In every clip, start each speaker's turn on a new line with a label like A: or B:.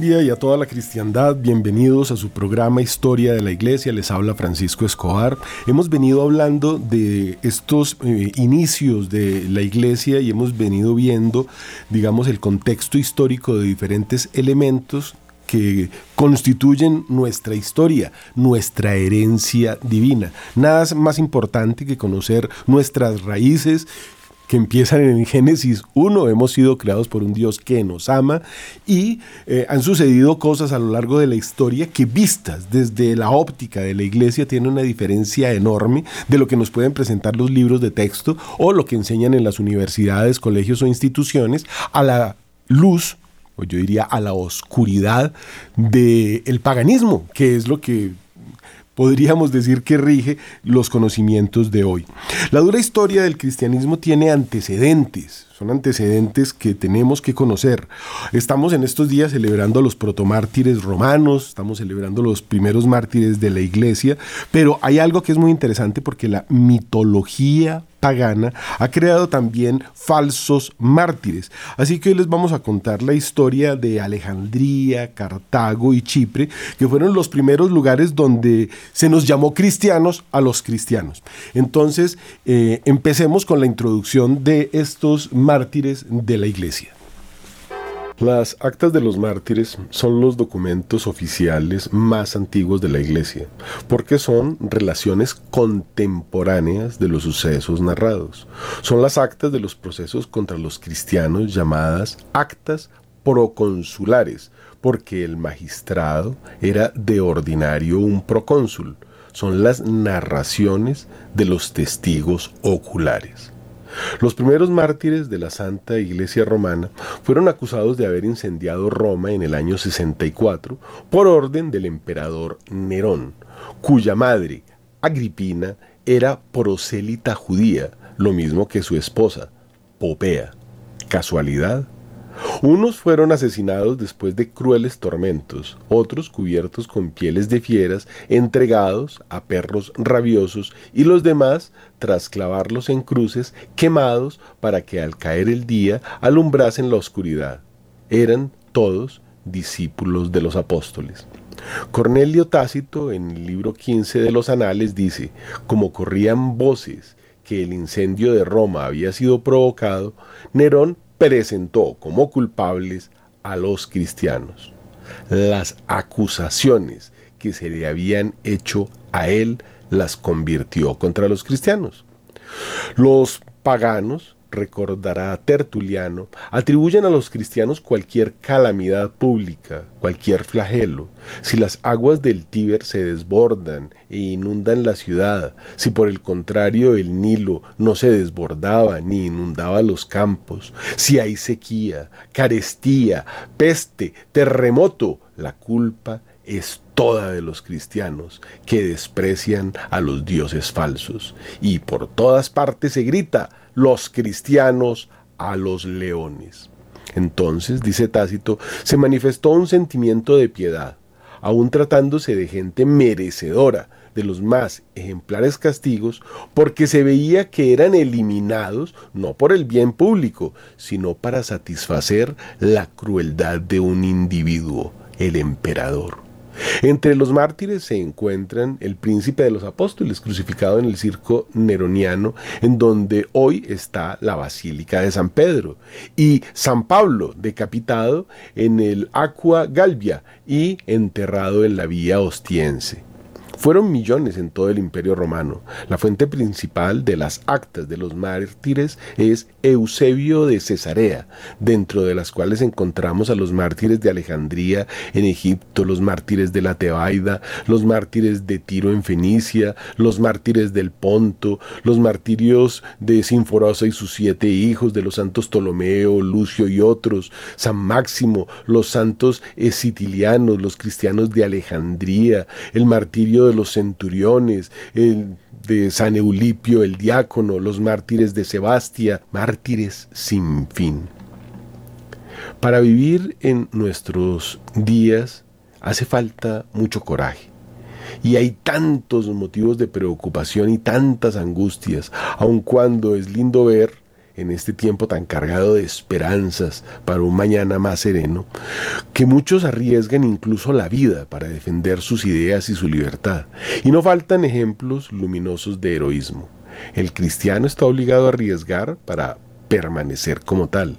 A: Y a toda la cristiandad, bienvenidos a su programa Historia de la Iglesia, les habla Francisco Escobar. Hemos venido hablando de estos eh, inicios de la Iglesia y hemos venido viendo, digamos, el contexto histórico de diferentes elementos que constituyen nuestra historia, nuestra herencia divina. Nada más importante que conocer nuestras raíces que empiezan en Génesis 1, hemos sido creados por un Dios que nos ama y eh, han sucedido cosas a lo largo de la historia que vistas desde la óptica de la iglesia tienen una diferencia enorme de lo que nos pueden presentar los libros de texto o lo que enseñan en las universidades, colegios o instituciones a la luz o yo diría a la oscuridad del paganismo, que es lo que podríamos decir que rige los conocimientos de hoy. La dura historia del cristianismo tiene antecedentes, son antecedentes que tenemos que conocer. Estamos en estos días celebrando los protomártires romanos, estamos celebrando los primeros mártires de la iglesia, pero hay algo que es muy interesante porque la mitología pagana ha creado también falsos mártires. Así que hoy les vamos a contar la historia de Alejandría, Cartago y Chipre, que fueron los primeros lugares donde se nos llamó cristianos a los cristianos. Entonces, eh, empecemos con la introducción de estos mártires de la iglesia. Las actas de los mártires son los documentos oficiales más antiguos de la Iglesia, porque son relaciones contemporáneas de los sucesos narrados. Son las actas de los procesos contra los cristianos llamadas actas proconsulares, porque el magistrado era de ordinario un procónsul. Son las narraciones de los testigos oculares. Los primeros mártires de la Santa Iglesia Romana fueron acusados de haber incendiado Roma en el año 64 por orden del emperador Nerón, cuya madre, Agripina, era prosélita judía, lo mismo que su esposa, Popea. ¿Casualidad? Unos fueron asesinados después de crueles tormentos, otros cubiertos con pieles de fieras, entregados a perros rabiosos y los demás, tras clavarlos en cruces, quemados para que al caer el día alumbrasen la oscuridad. Eran todos discípulos de los apóstoles. Cornelio Tácito, en el libro 15 de los Anales, dice, como corrían voces que el incendio de Roma había sido provocado, Nerón presentó como culpables a los cristianos. Las acusaciones que se le habían hecho a él las convirtió contra los cristianos. Los paganos recordará Tertuliano, atribuyen a los cristianos cualquier calamidad pública, cualquier flagelo. Si las aguas del Tíber se desbordan e inundan la ciudad, si por el contrario el Nilo no se desbordaba ni inundaba los campos, si hay sequía, carestía, peste, terremoto, la culpa es toda de los cristianos que desprecian a los dioses falsos. Y por todas partes se grita, los cristianos a los leones. Entonces, dice Tácito, se manifestó un sentimiento de piedad, aun tratándose de gente merecedora de los más ejemplares castigos, porque se veía que eran eliminados no por el bien público, sino para satisfacer la crueldad de un individuo, el emperador. Entre los mártires se encuentran el príncipe de los apóstoles crucificado en el circo neroniano, en donde hoy está la Basílica de San Pedro, y San Pablo decapitado en el Aqua Galvia y enterrado en la Vía Ostiense. Fueron millones en todo el imperio romano. La fuente principal de las actas de los mártires es Eusebio de Cesarea, dentro de las cuales encontramos a los mártires de Alejandría en Egipto, los mártires de la Tebaida, los mártires de Tiro en Fenicia, los mártires del Ponto, los martirios de Sinforosa y sus siete hijos, de los santos Ptolomeo, Lucio y otros, San Máximo, los santos esitilianos, los cristianos de Alejandría, el martirio de los centuriones, el de San Eulipio el diácono, los mártires de Sebastia, mártires sin fin. Para vivir en nuestros días hace falta mucho coraje. Y hay tantos motivos de preocupación y tantas angustias, aun cuando es lindo ver en este tiempo tan cargado de esperanzas para un mañana más sereno, que muchos arriesgan incluso la vida para defender sus ideas y su libertad. Y no faltan ejemplos luminosos de heroísmo. El cristiano está obligado a arriesgar para permanecer como tal.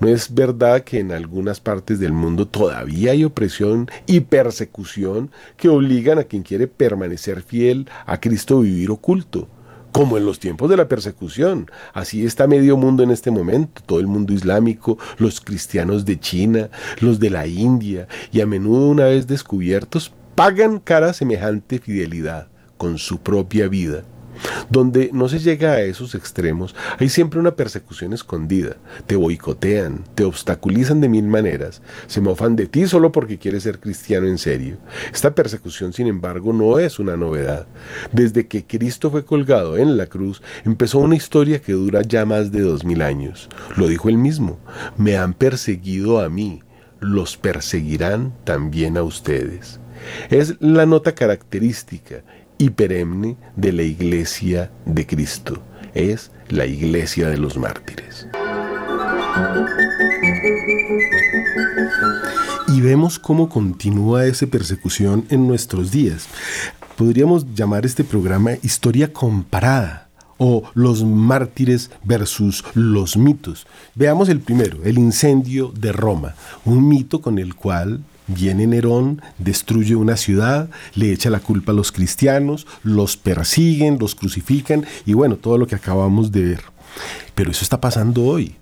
A: ¿No es verdad que en algunas partes del mundo todavía hay opresión y persecución que obligan a quien quiere permanecer fiel a Cristo a vivir oculto? Como en los tiempos de la persecución. Así está medio mundo en este momento, todo el mundo islámico, los cristianos de China, los de la India, y a menudo una vez descubiertos, pagan cara semejante fidelidad con su propia vida. Donde no se llega a esos extremos, hay siempre una persecución escondida. Te boicotean, te obstaculizan de mil maneras, se mofan de ti solo porque quieres ser cristiano en serio. Esta persecución, sin embargo, no es una novedad. Desde que Cristo fue colgado en la cruz, empezó una historia que dura ya más de dos mil años. Lo dijo él mismo, me han perseguido a mí, los perseguirán también a ustedes. Es la nota característica y perenne de la iglesia de Cristo. Es la iglesia de los mártires. Y vemos cómo continúa esa persecución en nuestros días. Podríamos llamar este programa Historia Comparada o los mártires versus los mitos. Veamos el primero, el incendio de Roma, un mito con el cual Viene Nerón, destruye una ciudad, le echa la culpa a los cristianos, los persiguen, los crucifican y bueno, todo lo que acabamos de ver. Pero eso está pasando hoy.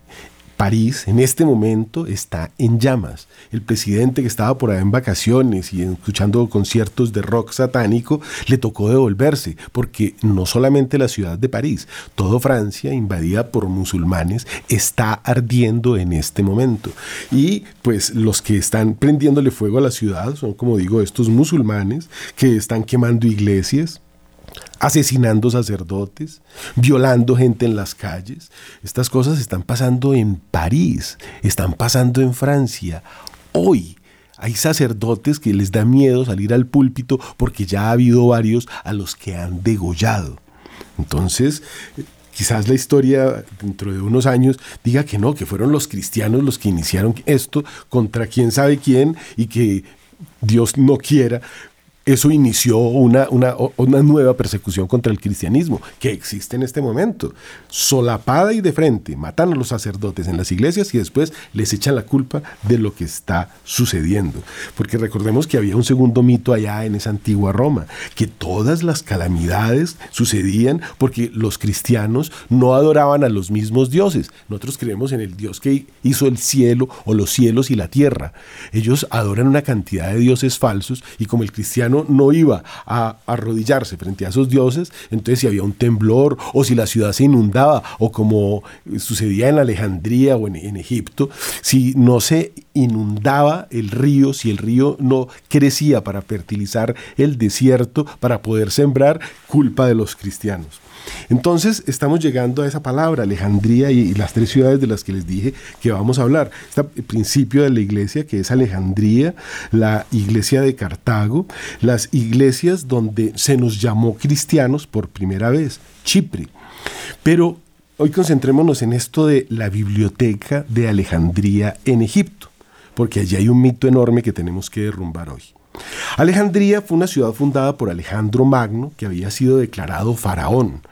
A: París en este momento está en llamas. El presidente que estaba por ahí en vacaciones y escuchando conciertos de rock satánico le tocó devolverse porque no solamente la ciudad de París, toda Francia invadida por musulmanes está ardiendo en este momento. Y pues los que están prendiéndole fuego a la ciudad son como digo estos musulmanes que están quemando iglesias, asesinando sacerdotes, violando gente en las calles. Estas cosas están pasando en París, están pasando en Francia. Hoy hay sacerdotes que les da miedo salir al púlpito porque ya ha habido varios a los que han degollado. Entonces, quizás la historia dentro de unos años diga que no, que fueron los cristianos los que iniciaron esto contra quién sabe quién y que Dios no quiera, eso inició una, una, una, nueva persecución contra el cristianismo que existe en este momento. Solapada y de frente, matan a los sacerdotes en las iglesias y después les echan la culpa de lo que está sucediendo. Porque recordemos que había un segundo mito allá en esa antigua Roma, que todas las calamidades sucedían porque los cristianos no adoraban a los mismos dioses. Nosotros creemos en el Dios que hizo el cielo o los cielos y la tierra. Ellos adoran una cantidad de dioses falsos y como el cristiano no, iba a arrodillarse frente a esos dioses, entonces si había un temblor o si la ciudad se inundaba o como sucedía en Alejandría o en, en Egipto, si no se inundaba el río, si el río no crecía para fertilizar el desierto, para poder sembrar, culpa de los cristianos. Entonces estamos llegando a esa palabra, Alejandría y, las tres ciudades de las que les dije que vamos a hablar. Este principio de la iglesia que es Alejandría, la iglesia de Cartago, las iglesias donde se nos llamó cristianos por primera vez, Chipre. Pero hoy concentrémonos en esto de la biblioteca de Alejandría en Egipto, porque allí hay un mito enorme que tenemos que derrumbar hoy. Alejandría fue una ciudad fundada por Alejandro Magno, que había sido declarado faraón.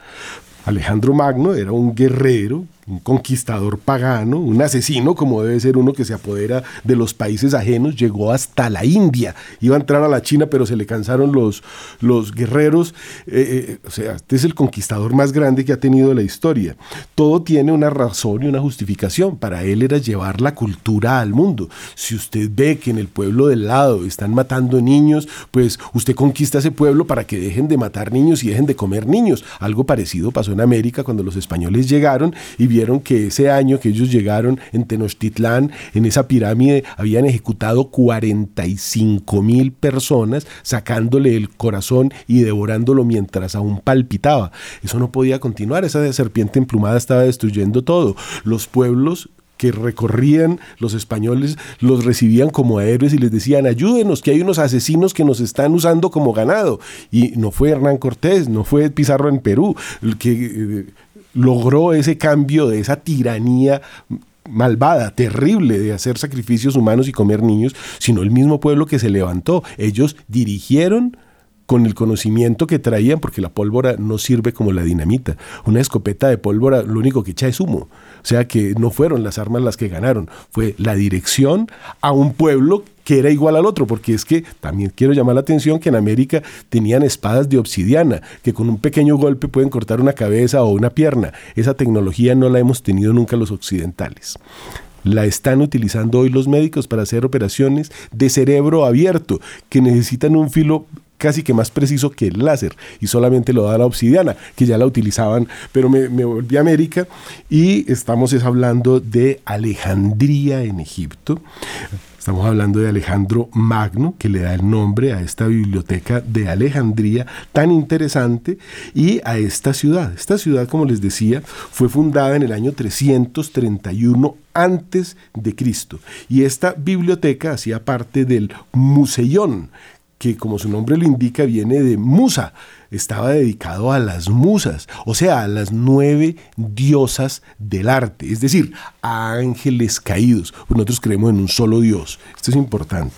A: Alejandro Magno era un guerrero un conquistador pagano, un asesino, como debe ser uno que se apodera de los países ajenos, llegó hasta la India. Iba a entrar a la China, pero se le cansaron los, los guerreros. Eh, eh, o sea, este es el conquistador más grande que ha tenido la historia. Todo tiene una razón y una justificación. Para él era llevar la cultura al mundo. Si usted ve que en el pueblo del lado están matando niños, pues usted conquista ese pueblo para que dejen de matar niños y dejen de comer niños. Algo parecido pasó en América cuando los españoles llegaron y vieron que ese año que ellos llegaron en Tenochtitlán, en esa pirámide, habían ejecutado 45 mil personas, sacándole el corazón y devorándolo mientras aún palpitaba. Eso no podía continuar, esa serpiente emplumada estaba destruyendo todo. Los pueblos que recorrían los españoles los recibían como héroes y les decían ayúdenos que hay unos asesinos que nos están usando como ganado y no fue Hernán Cortés no fue Pizarro en Perú que eh, logró ese cambio de esa tiranía malvada, terrible de hacer sacrificios humanos y comer niños, sino el mismo pueblo que se levantó. Ellos dirigieron con el conocimiento que traían, porque la pólvora no sirve como la dinamita. Una escopeta de pólvora lo único que echa es humo. O sea que no fueron las armas las que ganaron, fue la dirección a un pueblo que era igual al otro, porque es que también quiero llamar la atención que en América tenían espadas de obsidiana, que con un pequeño golpe pueden cortar una cabeza o una pierna. Esa tecnología no la hemos tenido nunca los occidentales la están utilizando hoy los médicos para hacer operaciones de cerebro abierto, que necesitan un filo casi que más preciso que el láser y solamente lo da la obsidiana, que ya la utilizaban, pero me, volví a América y estamos hablando de Alejandría en Egipto. Estamos hablando de Alejandro Magno, que le da el nombre a esta biblioteca de Alejandría tan interesante y a esta ciudad. Esta ciudad, como les decía, fue fundada en el año 331 antes de Cristo. Y esta biblioteca hacía parte del Museión, que como su nombre lo indica viene de Musa, estaba dedicado a las musas, o sea, a las nueve diosas del arte, es decir, a ángeles caídos. Nosotros creemos en un solo Dios. Esto es importante.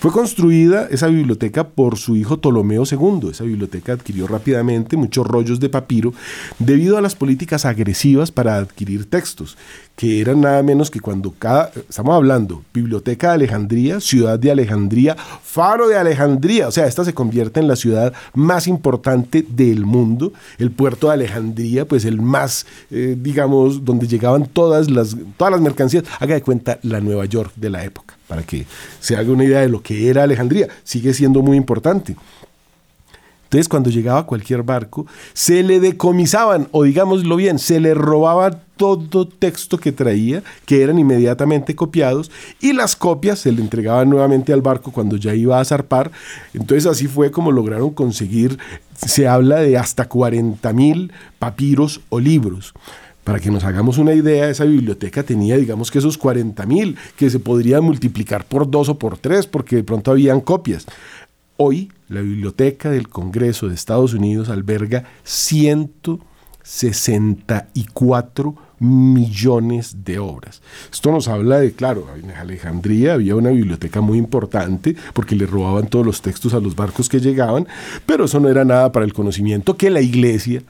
A: Fue construida esa biblioteca por su hijo Ptolomeo II. Esa biblioteca adquirió rápidamente muchos rollos de papiro debido a las políticas agresivas para adquirir textos, que eran nada menos que cuando cada, estamos hablando, Biblioteca de Alejandría, Ciudad de Alejandría, Faro de Alejandría, o sea, esta se convierte en la ciudad más importante del mundo, el puerto de Alejandría, pues el más, eh, digamos, donde llegaban todas las, todas las mercancías, haga de cuenta la Nueva York de la época para que se haga una idea de lo que era Alejandría. Sigue siendo muy importante. Entonces, cuando llegaba cualquier barco, se le decomisaban, o digámoslo bien, se le robaba todo texto que traía, que eran inmediatamente copiados, y las copias se le entregaban nuevamente al barco cuando ya iba a zarpar. Entonces, así fue como lograron conseguir, se habla de hasta 40 mil papiros o libros. Para que nos hagamos una idea, esa biblioteca tenía, digamos que esos 40 mil, que se podrían multiplicar por dos o por tres, porque de pronto habían copias. Hoy, la biblioteca del Congreso de Estados Unidos alberga 164 millones de obras. Esto nos habla de, claro, en Alejandría había una biblioteca muy importante porque le robaban todos los textos a los barcos que llegaban, pero eso no era nada para el conocimiento que la iglesia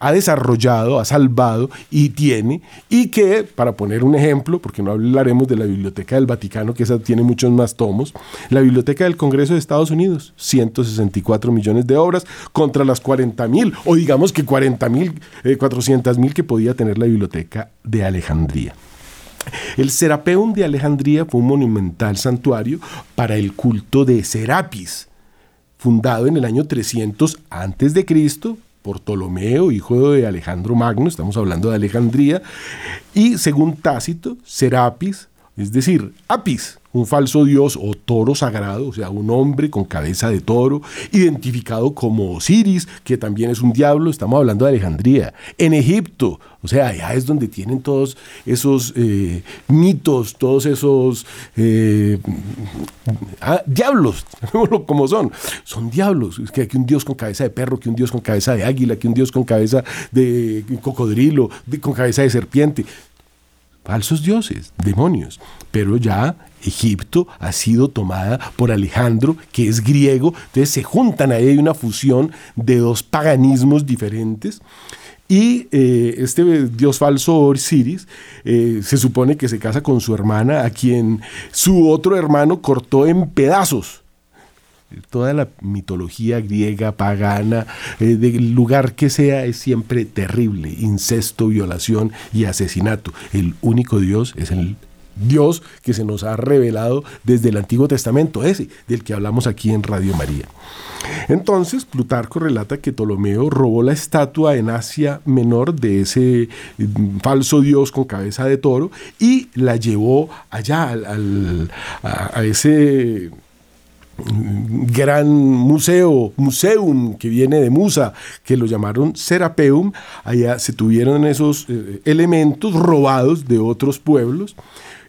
A: ha desarrollado, ha salvado y tiene, y que, para poner un ejemplo, porque no hablaremos de la Biblioteca del Vaticano, que esa tiene muchos más tomos, la Biblioteca del Congreso de Estados Unidos, 164 millones de obras contra las 40 mil, o digamos que 40 mil, 400 eh, mil que podía tener la Biblioteca de Alejandría. El Serapeum de Alejandría fue un monumental santuario para el culto de Serapis, fundado en el año 300 antes Ptolomeo, hijo de Alejandro Magno, estamos hablando de Alejandría, y según Tácito, Serapis, es decir, Apis, un falso dios o toro sagrado, o sea, un hombre con cabeza de toro, identificado como Osiris, que también es un diablo, estamos hablando de Alejandría. En Egipto, o sea, allá es donde tienen todos esos eh, mitos, todos esos eh, ah, diablos, como son. Son diablos, es que hay un dios con cabeza de perro, que un dios con cabeza de águila, que un dios con cabeza de cocodrilo, con cabeza de serpiente falsos dioses, demonios. Pero ya Egipto ha sido tomada por Alejandro, que es griego, entonces se juntan ahí, hay una fusión de dos paganismos diferentes. Y eh, este dios falso Osiris eh, se supone que se casa con su hermana, a quien su otro hermano cortó en pedazos toda la mitología griega, pagana, eh, del lugar que sea, es siempre terrible. Incesto, violación y asesinato. El único Dios es el Dios que se nos ha revelado desde el Antiguo Testamento, ese del que hablamos aquí en Radio María. Entonces, Plutarco relata que Ptolomeo robó la estatua en Asia Menor de ese mm, falso dios con cabeza de toro y la llevó allá a ese gran museo, museum que viene de Musa, que lo llamaron Serapeum, allá se tuvieron esos eh, elementos robados de otros pueblos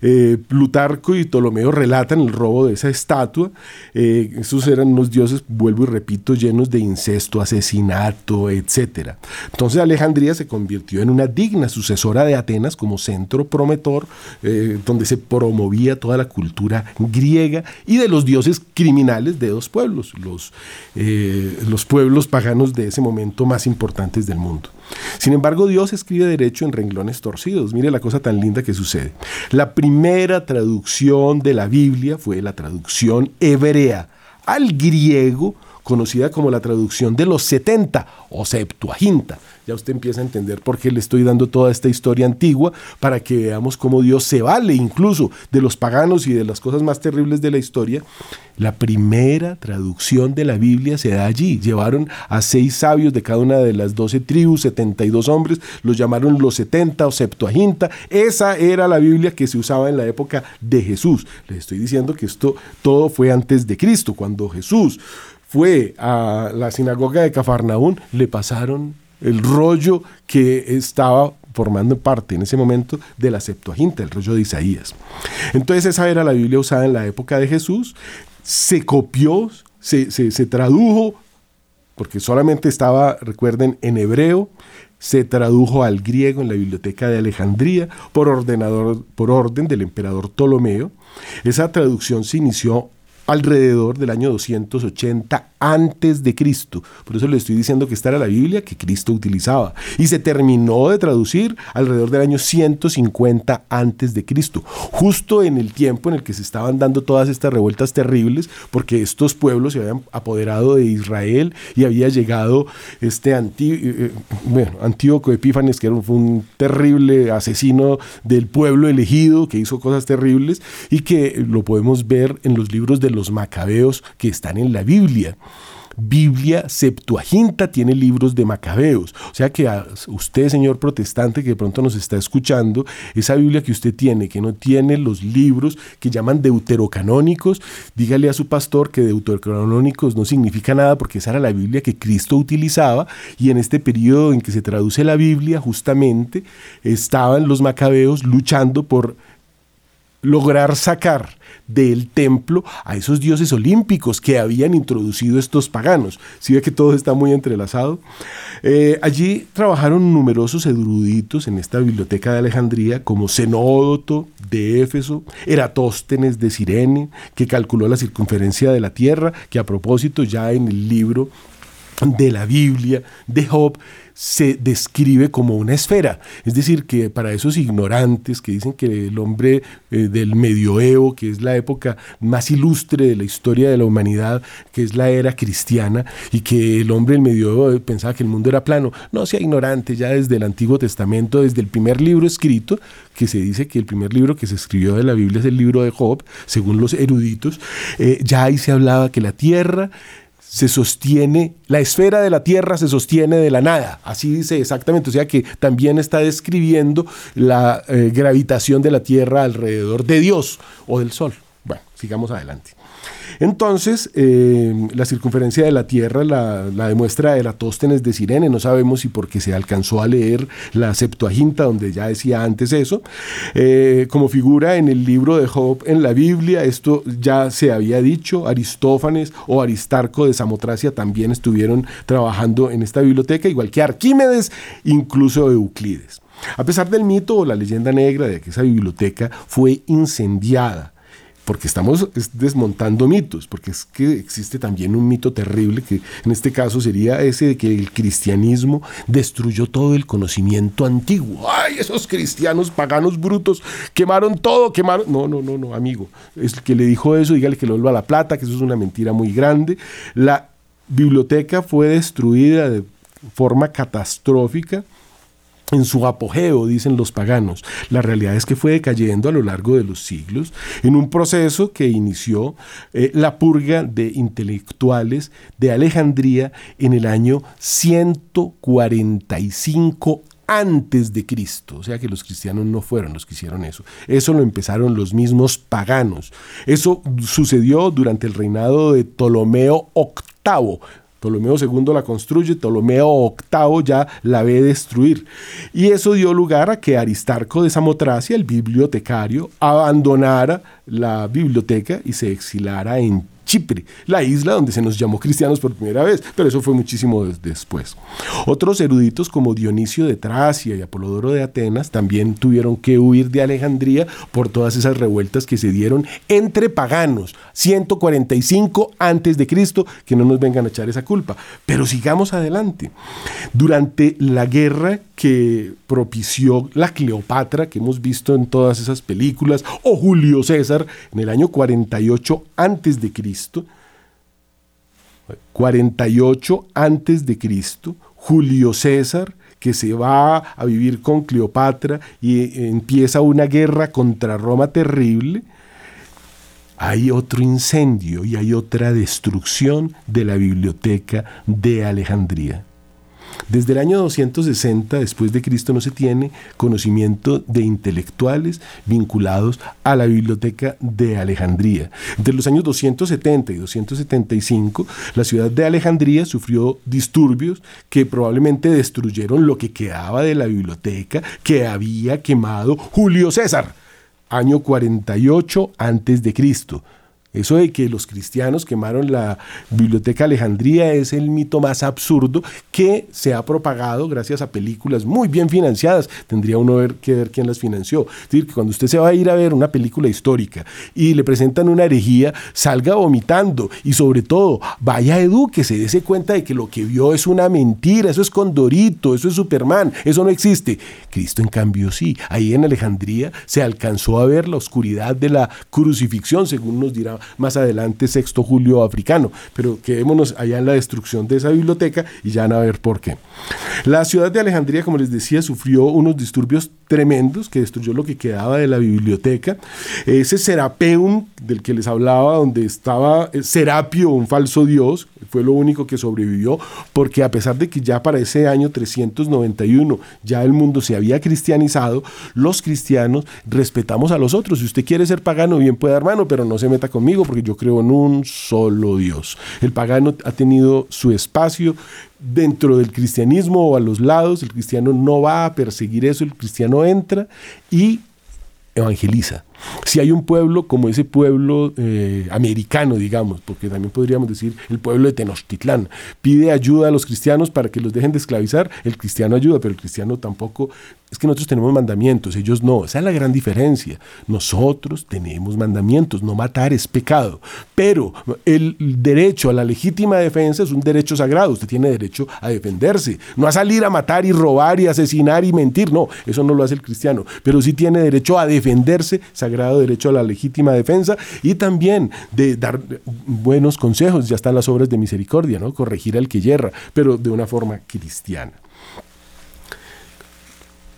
A: eh, Plutarco y Ptolomeo relatan el robo de esa estatua. Eh, esos eran unos dioses, vuelvo y repito, llenos de incesto, asesinato, etc. Entonces Alejandría se convirtió en una digna sucesora de Atenas como centro prometor, eh, donde se promovía toda la cultura griega y de los dioses criminales de dos pueblos, los, los pueblos paganos de ese momento más importantes del mundo. Sin embargo, Dios escribe derecho en renglones torcidos. Mire la cosa tan linda que sucede. La primera traducción de la Biblia fue la traducción hebrea al griego, conocida como la traducción de los 70 o Septuaginta ya usted empieza a entender por qué le estoy dando toda esta historia antigua, para que veamos cómo Dios se vale incluso de los paganos y de las cosas más terribles de la historia. La primera traducción de la Biblia se da allí. Llevaron a seis sabios de cada una de las doce tribus, 72 hombres, los llamaron los 70 o Septuaginta. Esa era la Biblia que se usaba en la época de Jesús. Les estoy diciendo que esto todo fue antes de Cristo. Cuando Jesús fue a la sinagoga de Cafarnaún, le pasaron el rollo que estaba formando parte en ese momento de la Septuaginta, el rollo de Isaías. Entonces esa era la Biblia usada en la época de Jesús, se copió, se, tradujo, porque solamente estaba, recuerden, en hebreo, se tradujo al griego en la biblioteca de Alejandría por, ordenador, por orden del emperador Ptolomeo. Esa traducción se inició alrededor del año 280 antes de Cristo. Por eso le estoy diciendo que esta era la Biblia que Cristo utilizaba. Y se terminó de traducir alrededor del año 150 antes de Cristo, justo en el tiempo en el que se estaban dando todas estas revueltas terribles, porque estos pueblos se habían apoderado de Israel y había llegado este eh, eh, bueno, Antíoco Epífanes, que era fue un terrible asesino del pueblo elegido, que hizo cosas terribles y que lo podemos ver en los libros de los macabeos que están en la Biblia. Biblia Septuaginta tiene libros de Macabeos. O sea que a usted, señor protestante, que de pronto nos está escuchando, esa Biblia que usted tiene, que no tiene los libros que llaman deuterocanónicos, dígale a su pastor que deuterocanónicos no significa nada porque esa era la Biblia que Cristo utilizaba y en este periodo en que se traduce la Biblia, justamente estaban los Macabeos luchando por lograr sacar del templo a esos dioses olímpicos que habían introducido estos paganos. Si ve que todo está muy entrelazado. Eh, allí trabajaron numerosos eruditos en esta biblioteca de Alejandría, como Zenódoto de Éfeso, Eratóstenes de Sirene, que calculó la circunferencia de la Tierra, que a propósito ya en el libro de la Biblia de Job se describe como una esfera. Es decir, que para esos ignorantes que dicen que el hombre eh, del medioevo, que es la época más ilustre de la historia de la humanidad, que es la era cristiana, y que el hombre del medioevo pensaba que el mundo era plano, no sea ignorante, ya desde el Antiguo Testamento, desde el primer libro escrito, que se dice que el primer libro que se escribió de la Biblia es el libro de Job, según los eruditos, eh, ya ahí se hablaba que la tierra se sostiene, la esfera de la Tierra se sostiene de la nada, así dice exactamente, o sea que también está describiendo la eh, gravitación de la Tierra alrededor de Dios o del Sol. Bueno, sigamos adelante. Entonces, eh, la circunferencia de la Tierra la, demuestra Eratóstenes de Sirene. No sabemos si porque se alcanzó a leer la Septuaginta, donde ya decía antes eso. Eh, como figura en el libro de Job en la Biblia, esto ya se había dicho. Aristófanes o Aristarco de Samotracia también estuvieron trabajando en esta biblioteca, igual que Arquímedes, incluso Euclides. A pesar del mito o la leyenda negra de que esa biblioteca fue incendiada porque estamos desmontando mitos, porque es que existe también un mito terrible que en este caso sería ese de que el cristianismo destruyó todo el conocimiento antiguo. ¡Ay, esos cristianos paganos brutos quemaron todo, quemaron! No, no, no, no, amigo. Es el que le dijo eso, dígale que lo vuelva a la plata, que eso es una mentira muy grande. La biblioteca fue destruida de forma catastrófica en su apogeo, dicen los paganos. La realidad es que fue decayendo a lo largo de los siglos en un proceso que inició eh, la purga de intelectuales de Alejandría en el año 145 antes de Cristo. O sea que los cristianos no fueron los que hicieron eso. Eso lo empezaron los mismos paganos. Eso sucedió durante el reinado de Ptolomeo VIII. Ptolomeo II la construye, Ptolomeo VIII ya la ve destruir. Y eso dio lugar a que Aristarco de Samotracia, el bibliotecario, abandonara la biblioteca y se exilara en Chipre, la isla donde se nos llamó cristianos por primera vez, pero eso fue muchísimo después. Otros eruditos como Dionisio de Tracia y Apolodoro de Atenas también tuvieron que huir de Alejandría por todas esas revueltas que se dieron entre paganos, 145 antes de Cristo, que no nos vengan a echar esa culpa. Pero sigamos adelante. Durante la guerra que propició la Cleopatra que hemos visto en todas esas películas, o Julio César en el año 48 antes de Cristo, 48 antes de Cristo, Julio César que se va a vivir con Cleopatra y empieza una guerra contra Roma terrible, hay otro incendio y hay otra destrucción de la biblioteca de Alejandría. Desde el año 260 después de Cristo no se tiene conocimiento de intelectuales vinculados a la biblioteca de Alejandría. Entre los años 270 y 275, la ciudad de Alejandría sufrió disturbios que probablemente destruyeron lo que quedaba de la biblioteca que había quemado Julio César, año 48 antes de Cristo. Eso de que los cristianos quemaron la biblioteca Alejandría es el mito más absurdo que se ha propagado gracias a películas muy bien financiadas. Tendría uno ver, que ver quién las financió. Es decir, que cuando usted se va a ir a ver una película histórica y le presentan una herejía, salga vomitando y sobre todo vaya edúquese, dése cuenta de que lo que vio es una mentira, eso es Condorito, eso es Superman, eso no existe. Cristo en cambio sí. Ahí en Alejandría se alcanzó a ver la oscuridad de la crucifixión, según nos dirá más adelante Sexto Julio africano, pero quedémonos allá en la destrucción de esa biblioteca y ya van a ver por qué. La ciudad de Alejandría, como les decía, sufrió unos disturbios tremendos que destruyó lo que quedaba de la biblioteca. Ese Serapeum del que les hablaba, donde estaba eh, Serapio, un falso dios, fue lo único que sobrevivió, porque a pesar de que ya para ese año 391 ya el mundo se había cristianizado, los cristianos respetamos a los otros. Si usted quiere ser pagano, bien puede, hermano, pero no se meta conmigo porque yo creo en un solo Dios. El pagano ha tenido su espacio dentro del cristianismo o a los lados, el cristiano no va a perseguir eso, el cristiano entra y evangeliza. Si hay un pueblo como ese pueblo eh, americano, digamos, porque también podríamos decir el pueblo de Tenochtitlán, pide ayuda a los cristianos para que los dejen de esclavizar, el cristiano ayuda, pero el cristiano tampoco, es que nosotros tenemos mandamientos, ellos no, esa es la gran diferencia. Nosotros tenemos mandamientos, no matar es pecado, pero el derecho a la legítima defensa es un derecho sagrado, usted tiene derecho a defenderse, no a salir a matar y robar y asesinar y mentir, no, eso no lo hace el cristiano, pero sí tiene derecho a defenderse grado derecho a la legítima defensa y también de dar buenos consejos. Ya están las obras de misericordia, ¿no? Corregir al que yerra, pero de una forma cristiana.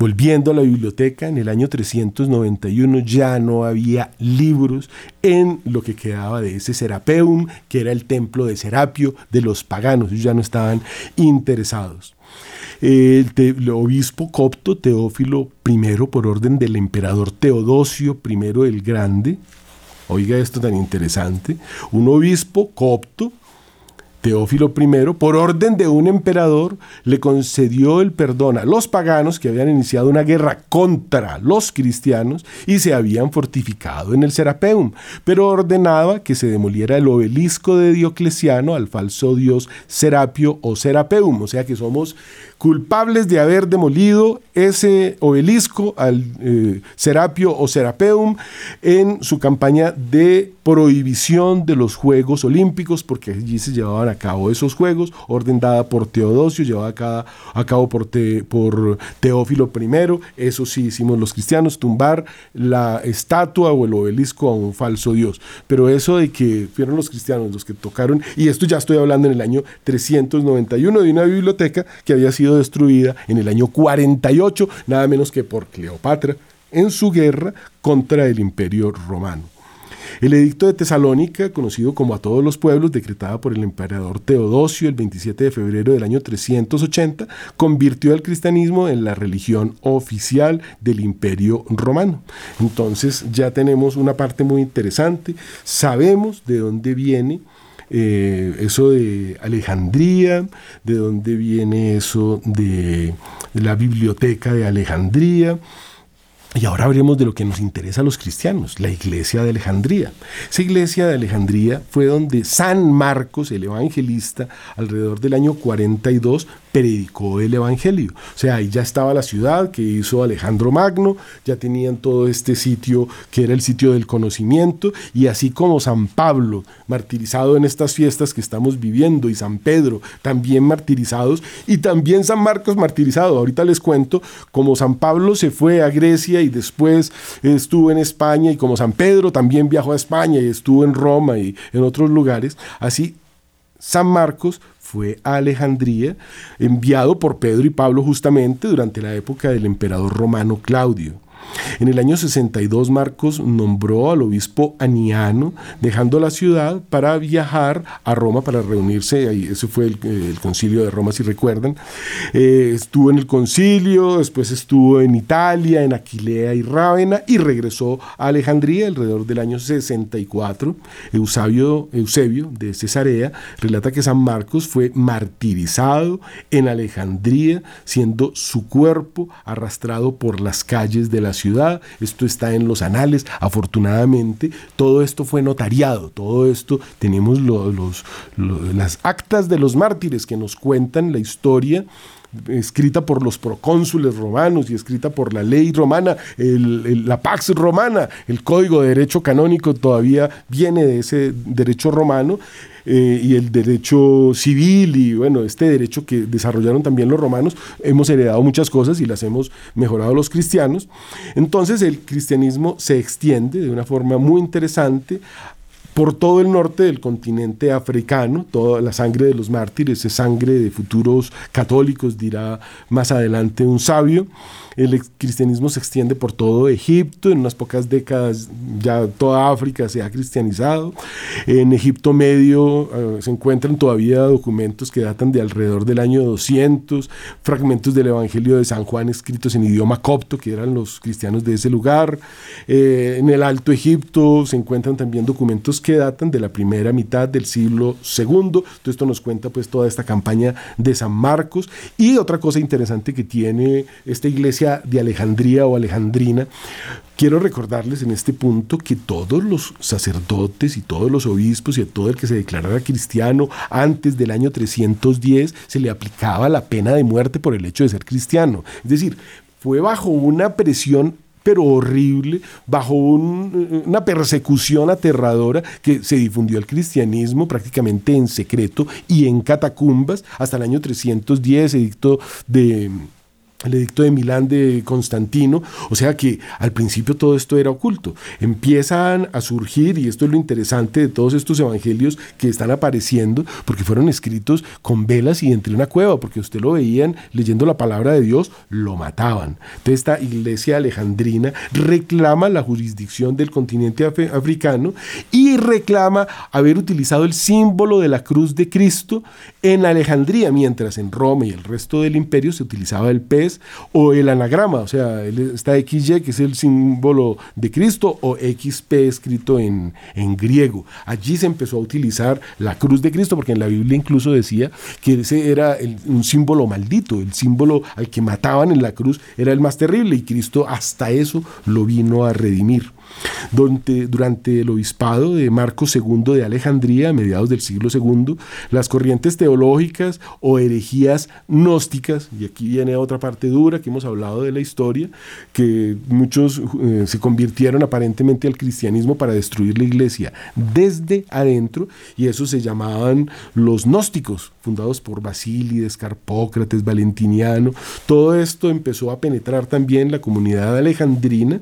A: Volviendo a la biblioteca, en el año 391 ya no había libros en lo que quedaba de ese Serapeum, que era el templo de Serapio de los paganos. Ellos ya no estaban interesados. El, obispo copto Teófilo I, por orden del emperador Teodosio I el Grande, oiga esto tan interesante, un obispo copto Teófilo I, por orden de un emperador, le concedió el perdón a los paganos que habían iniciado una guerra contra los cristianos y se habían fortificado en el Serapeum, pero ordenaba que se demoliera el obelisco de Diocleciano al falso dios Serapio o Serapeum, o sea que somos culpables de haber demolido ese obelisco al eh, Serapio o Serapeum en su campaña de prohibición de los Juegos Olímpicos, porque allí se llevaban a cabo esos Juegos, orden dada por Teodosio, llevada a, cabo por, por Teófilo I, eso sí hicimos los cristianos, tumbar la estatua o el obelisco a un falso dios. Pero eso de que fueron los cristianos los que tocaron, y esto ya estoy hablando en el año 391 de una biblioteca que había sido destruida en el año 48, nada menos que por Cleopatra, en su guerra contra el imperio romano. El edicto de Tesalónica, conocido como a todos los pueblos, decretada por el emperador Teodosio el 27 de febrero del año 380, convirtió al cristianismo en la religión oficial del imperio romano. Entonces ya tenemos una parte muy interesante, sabemos de dónde viene eh, eso de Alejandría, de dónde viene eso de la biblioteca de Alejandría. Y ahora hablemos de lo que nos interesa a los cristianos, la iglesia de Alejandría. Esa iglesia de Alejandría fue donde San Marcos, el evangelista, alrededor del año 42, predicó el Evangelio. O sea, ahí ya estaba la ciudad que hizo Alejandro Magno, ya tenían todo este sitio que era el sitio del conocimiento, y así como San Pablo, martirizado en estas fiestas que estamos viviendo, y San Pedro también martirizados, y también San Marcos martirizado. Ahorita les cuento, como San Pablo se fue a Grecia y después estuvo en España, y como San Pedro también viajó a España y estuvo en Roma y en otros lugares, así San Marcos fue a Alejandría, enviado por Pedro y Pablo justamente durante la época del emperador romano Claudio. En el año 62 Marcos nombró al obispo Aniano, dejando la ciudad para viajar a Roma para reunirse, ahí, ese fue el, concilio de Roma si recuerdan, eh, estuvo en el concilio, después estuvo en Italia, en Aquilea y Rávena y regresó a Alejandría alrededor del año 64. Eusebio, Eusebio de Cesarea relata que San Marcos fue martirizado en Alejandría, siendo su cuerpo arrastrado por las calles de la ciudad, esto está en los anales, afortunadamente todo esto fue notariado, todo esto tenemos los, las actas de los mártires que nos cuentan la historia escrita por los procónsules romanos y escrita por la ley romana, la Pax Romana, el código de derecho canónico todavía viene de ese derecho romano, eh, y el derecho civil y bueno, este derecho que desarrollaron también los romanos, hemos heredado muchas cosas y las hemos mejorado los cristianos. Entonces el cristianismo se extiende de una forma muy interesante por todo el norte del continente africano, toda la sangre de los mártires es sangre de futuros católicos, dirá más adelante un sabio. El cristianismo se extiende por todo Egipto, en unas pocas décadas ya toda África se ha cristianizado. En Egipto Medio eh, se encuentran todavía documentos que datan de alrededor del año 200, fragmentos del Evangelio de San Juan escritos en idioma copto, que eran los cristianos de ese lugar. Eh, en el Alto Egipto se encuentran también documentos que datan de la primera mitad del siglo II. Todo esto nos cuenta pues toda esta campaña de San Marcos. Y otra cosa interesante que tiene esta iglesia de Alejandría o Alejandrina, quiero recordarles en este punto que todos los sacerdotes y todos los obispos y a todo el que se declarara cristiano antes del año 310 se le aplicaba la pena de muerte por el hecho de ser cristiano. Es decir, fue bajo una presión pero horrible, bajo una persecución aterradora que se difundió el cristianismo prácticamente en secreto y en catacumbas hasta el año 310, edicto de el edicto de Milán de Constantino, o sea que al principio todo esto era oculto. Empiezan a surgir, y esto es lo interesante de todos estos evangelios que están apareciendo, porque fueron escritos con velas y entre una cueva, porque usted lo veían leyendo la palabra de Dios, lo mataban. Entonces esta iglesia alejandrina reclama la jurisdicción del continente africano y reclama haber utilizado el símbolo de la cruz de Cristo en Alejandría, mientras en Roma y el resto del imperio se utilizaba el pez o el anagrama, o sea, está XY, que es el símbolo de Cristo, o XP escrito en, en griego. Allí se empezó a utilizar la cruz de Cristo, porque en la Biblia incluso decía que ese era un símbolo maldito, el símbolo al que mataban en la cruz era el más terrible, y Cristo hasta eso lo vino a redimir. Durante, durante el obispado de Marco II de Alejandría, a mediados del siglo II, las corrientes teológicas o herejías gnósticas, y aquí viene otra parte dura que hemos hablado de la historia, que muchos eh, se convirtieron aparentemente al cristianismo para destruir la iglesia desde adentro, y eso se llamaban los gnósticos, fundados por Basílides, Carpócrates, Valentiniano. Todo esto empezó a penetrar también la comunidad alejandrina,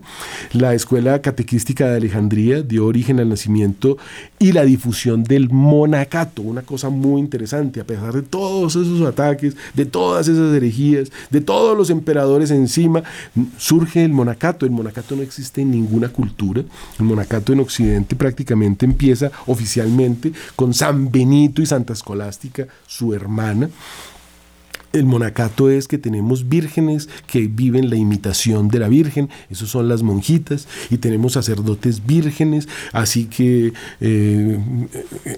A: la escuela católica catequística de Alejandría dio origen al nacimiento y la difusión del monacato, una cosa muy interesante, a pesar de todos esos ataques, de todas esas herejías, de todos los emperadores encima, surge el monacato. El monacato no existe en ninguna cultura. El monacato en Occidente prácticamente empieza oficialmente con San Benito y Santa Escolástica, su hermana. El monacato es que tenemos vírgenes que viven la imitación de la Virgen, esos son las monjitas, y tenemos sacerdotes vírgenes, así que eh,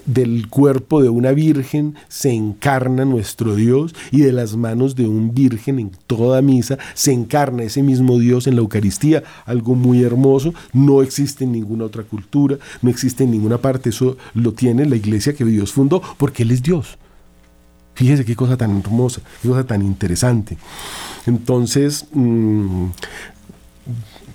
A: del cuerpo de una virgen se encarna nuestro Dios y de las manos de un virgen en toda misa se encarna ese mismo Dios en la Eucaristía, algo muy hermoso, no existe en ninguna otra cultura, no existe en ninguna parte, eso lo tiene la iglesia que Dios fundó, porque Él es Dios. Fíjese qué cosa tan hermosa, qué cosa tan interesante. Entonces, mm,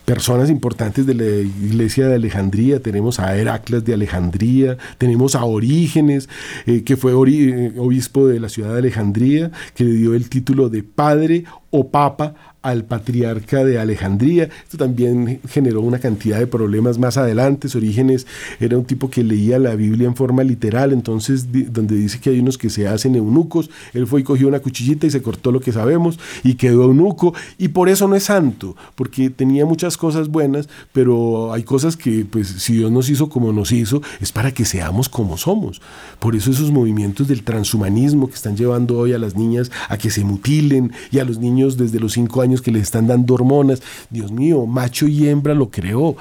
A: personas importantes de la iglesia de Alejandría, tenemos a Heracles de Alejandría, tenemos a Orígenes, eh, que fue eh, obispo de la ciudad de Alejandría, que le dio el título de padre o papa al patriarca de Alejandría. Esto también generó una cantidad de problemas más adelante. Orígenes era un tipo que leía la Biblia en forma literal, entonces donde dice que hay unos que se hacen eunucos, él fue y cogió una cuchillita y se cortó lo que sabemos y quedó eunuco y por eso no es santo, porque tenía muchas cosas buenas, pero hay cosas que pues si Dios nos hizo como nos hizo, es para que seamos como somos. Por eso esos movimientos del transhumanismo que están llevando hoy a las niñas a que se mutilen y a los niños desde los cinco años que les están dando hormonas. Dios mío, macho y hembra lo creó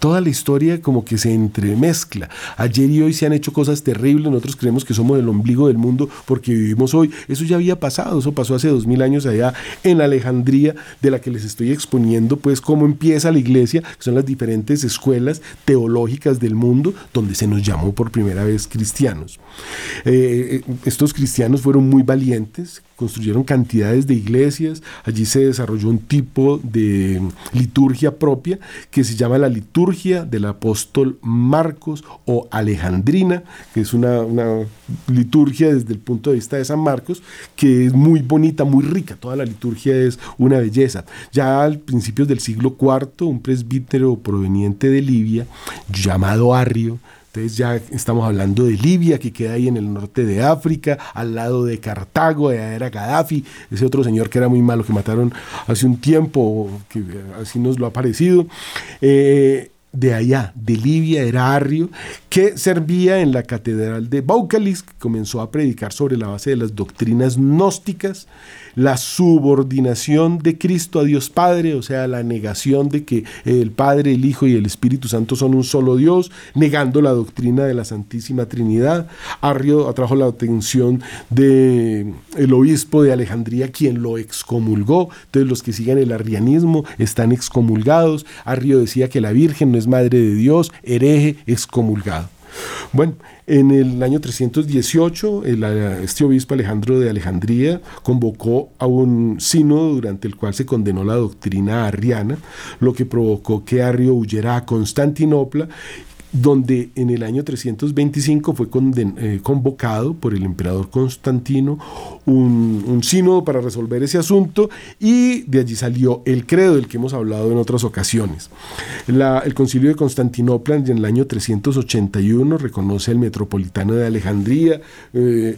A: toda la historia como que se entremezcla. Ayer y hoy se han hecho cosas terribles, nosotros creemos que somos el ombligo del mundo porque vivimos hoy. Eso ya había pasado, eso pasó hace dos mil años allá en Alejandría, de la que les estoy exponiendo, pues cómo empieza la iglesia, que son las diferentes escuelas teológicas del mundo, donde se nos llamó por primera vez cristianos. Eh, eh, estos cristianos fueron muy valientes, construyeron cantidades de iglesias, allí se desarrolló un tipo de liturgia propia que se llama la liturgia del apóstol Marcos o Alejandrina, que es una, liturgia desde el punto de vista de San Marcos, que es muy bonita, muy rica, toda la liturgia es una belleza. Ya al principios del siglo IV, un presbítero proveniente de Libia, llamado Arrio, entonces ya estamos hablando de Libia, que queda ahí en el norte de África, al lado de Cartago, de era Gaddafi, ese otro señor que era muy malo, que mataron hace un tiempo, que así nos lo ha parecido. Eh, de allá, de Libia, era Arrio, que servía en la catedral de Baucalis, que comenzó a predicar sobre la base de las doctrinas gnósticas, la subordinación de Cristo a Dios Padre, o sea, la negación de que el Padre, el Hijo y el Espíritu Santo son un solo Dios, negando la doctrina de la Santísima Trinidad. Arrio atrajo la atención del el obispo de Alejandría, quien lo excomulgó. Entonces, los que sigan el arrianismo están excomulgados. Arrio decía que la Virgen no es madre de Dios, hereje, excomulgado. Bueno, en el año 318, este obispo Alejandro de Alejandría convocó a un sínodo durante el cual se condenó la doctrina arriana, lo que provocó que Arrio huyera a Constantinopla donde en el año 325 fue eh, convocado por el emperador Constantino un, sínodo para resolver ese asunto y de allí salió el credo del que hemos hablado en otras ocasiones. el concilio de Constantinopla en el año 381 reconoce al metropolitano de Alejandría, eh,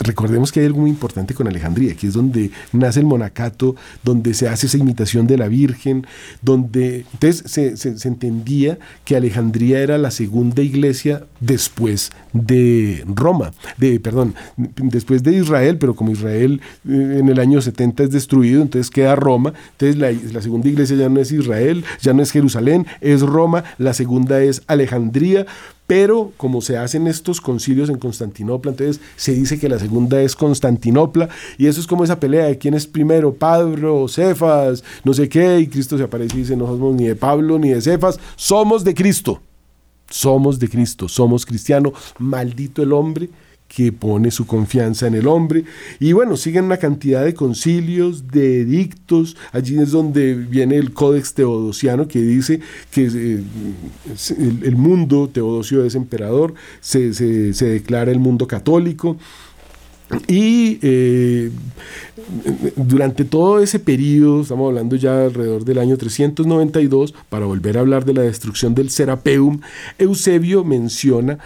A: Recordemos que hay algo muy importante con Alejandría, que es donde nace el monacato, donde se hace esa imitación de la Virgen, donde entonces se, entendía que Alejandría era la segunda iglesia después de Roma, de, perdón, después de Israel, pero como Israel eh, en el año 70 es destruido, entonces queda Roma, entonces la, la segunda iglesia ya no es Israel, ya no es Jerusalén, es Roma, la segunda es Alejandría, pero como se hacen estos concilios en Constantinopla, entonces se dice que la segunda es Constantinopla, y eso es como esa pelea de quién es primero, Pablo, Cefas, no sé qué, y Cristo se aparece y dice, no somos ni de Pablo ni de Cefas, somos de Cristo, somos de Cristo, somos cristianos, maldito el hombre que pone su confianza en el hombre. Y bueno, siguen una cantidad de concilios, de edictos. Allí es donde viene el Códex Teodosiano que dice que eh, el, mundo, Teodosio es emperador, se, se declara el mundo católico. Y eh, durante todo ese periodo, estamos hablando ya alrededor del año 392, para volver a hablar de la destrucción del Serapeum, Eusebio menciona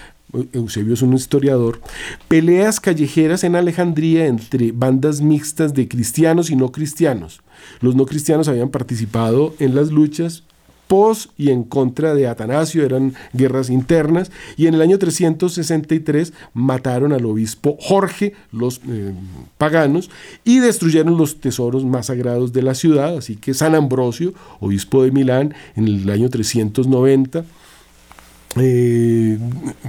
A: Eusebio es un historiador, peleas callejeras en Alejandría entre bandas mixtas de cristianos y no cristianos. Los no cristianos habían participado en las luchas pos y en contra de Atanasio, eran guerras internas, y en el año 363 mataron al obispo Jorge, los eh, paganos, y destruyeron los tesoros más sagrados de la ciudad, así que San Ambrosio, obispo de Milán, en el año 390, eh,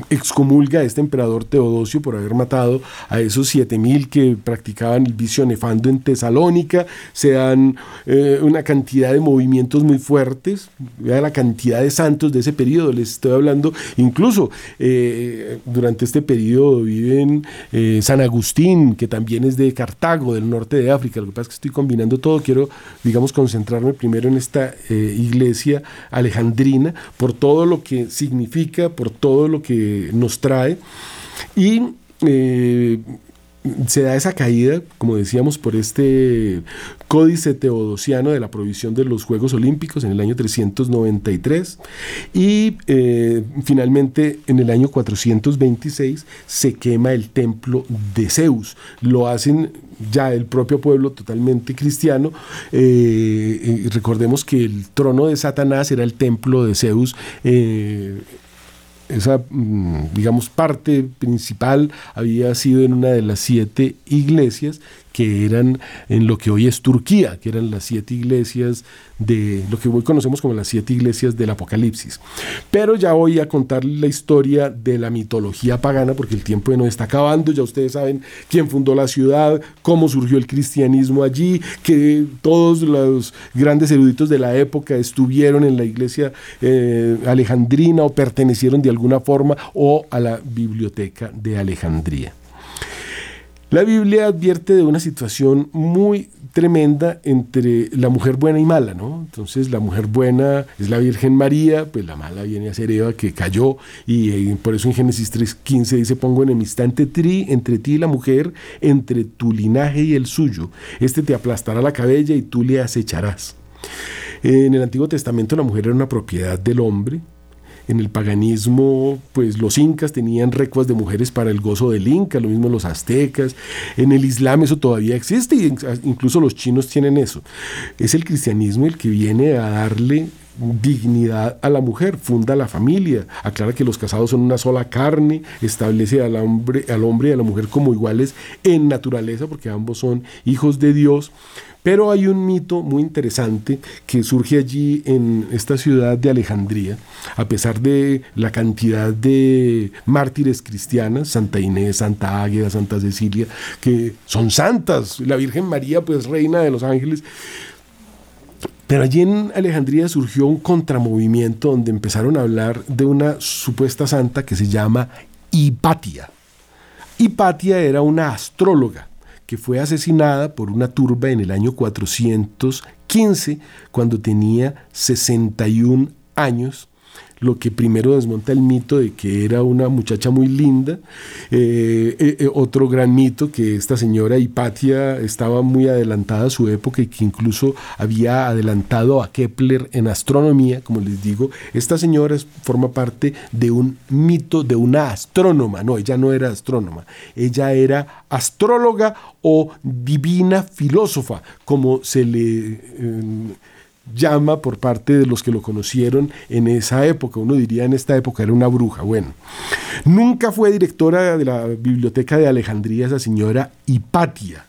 A: excomulga a este emperador Teodosio por haber matado a esos 7000 que practicaban el vicio nefando en Tesalónica. Se dan eh, una cantidad de movimientos muy fuertes. Vea la cantidad de santos de ese periodo. Les estoy hablando, incluso eh, durante este periodo viven San Agustín, que también es de Cartago, del norte de África. Lo que pasa es que estoy combinando todo. Quiero, digamos, concentrarme primero en esta iglesia alejandrina por todo lo que significa por todo lo que nos trae. Y eh, se da esa caída, como decíamos, por este códice teodosiano de la provisión de los Juegos Olímpicos en el año 393 y eh, finalmente en el año 426 se quema el templo de Zeus. Lo hacen ya el propio pueblo totalmente cristiano. Eh, recordemos que el trono de Satanás era el templo de Zeus esa, mm, digamos, parte principal había sido en una de las siete iglesias que eran en lo que hoy es Turquía, que eran las siete iglesias de lo que hoy conocemos como las siete iglesias del Apocalipsis. Pero ya voy a contar la historia de la mitología pagana, porque el tiempo no está acabando, ya ustedes saben quién fundó la ciudad, cómo surgió el cristianismo allí, que todos los grandes eruditos de la época estuvieron en la iglesia eh, alejandrina o pertenecieron de alguna forma o a la biblioteca de Alejandría. La Biblia advierte de una situación muy tremenda entre la mujer buena y mala, ¿no? Entonces la mujer buena es la Virgen María, pues la mala viene a ser Eva que cayó y, eh, por eso en Génesis 3.15 dice pongo enemistad entre ti, entre ti y la mujer, entre tu linaje y el suyo. Este te aplastará la cabella y tú le acecharás. En el Antiguo Testamento la mujer era una propiedad del hombre, en el paganismo, pues los incas tenían recuas de mujeres para el gozo del inca, lo mismo los aztecas. En el islam eso todavía existe y incluso los chinos tienen eso. Es el cristianismo el que viene a darle dignidad a la mujer, funda la familia, aclara que los casados son una sola carne, establece al hombre, al hombre y a la mujer como iguales en naturaleza, porque ambos son hijos de Dios. Pero hay un mito muy interesante que surge allí en esta ciudad de Alejandría, a pesar de la cantidad de mártires cristianas, Santa Inés, Santa Águeda, Santa Cecilia, que son santas, la Virgen María, pues reina de los ángeles. Pero allí en Alejandría surgió un contramovimiento donde empezaron a hablar de una supuesta santa que se llama Hipatia. Hipatia era una astróloga que fue asesinada por una turba en el año 415, cuando tenía 61 años lo que primero desmonta el mito de que era una muchacha muy linda. Eh, eh, eh, otro gran mito, que esta señora Hipatia estaba muy adelantada a su época y que incluso había adelantado a Kepler en astronomía, como les digo. Esta señora forma parte de un mito de una astrónoma. No, ella no era astrónoma, ella era astróloga o divina filósofa, como se le llama por parte de los que lo conocieron en esa época. Uno diría en esta época era una bruja. Bueno, nunca fue directora de la biblioteca de Alejandría esa señora Hipatia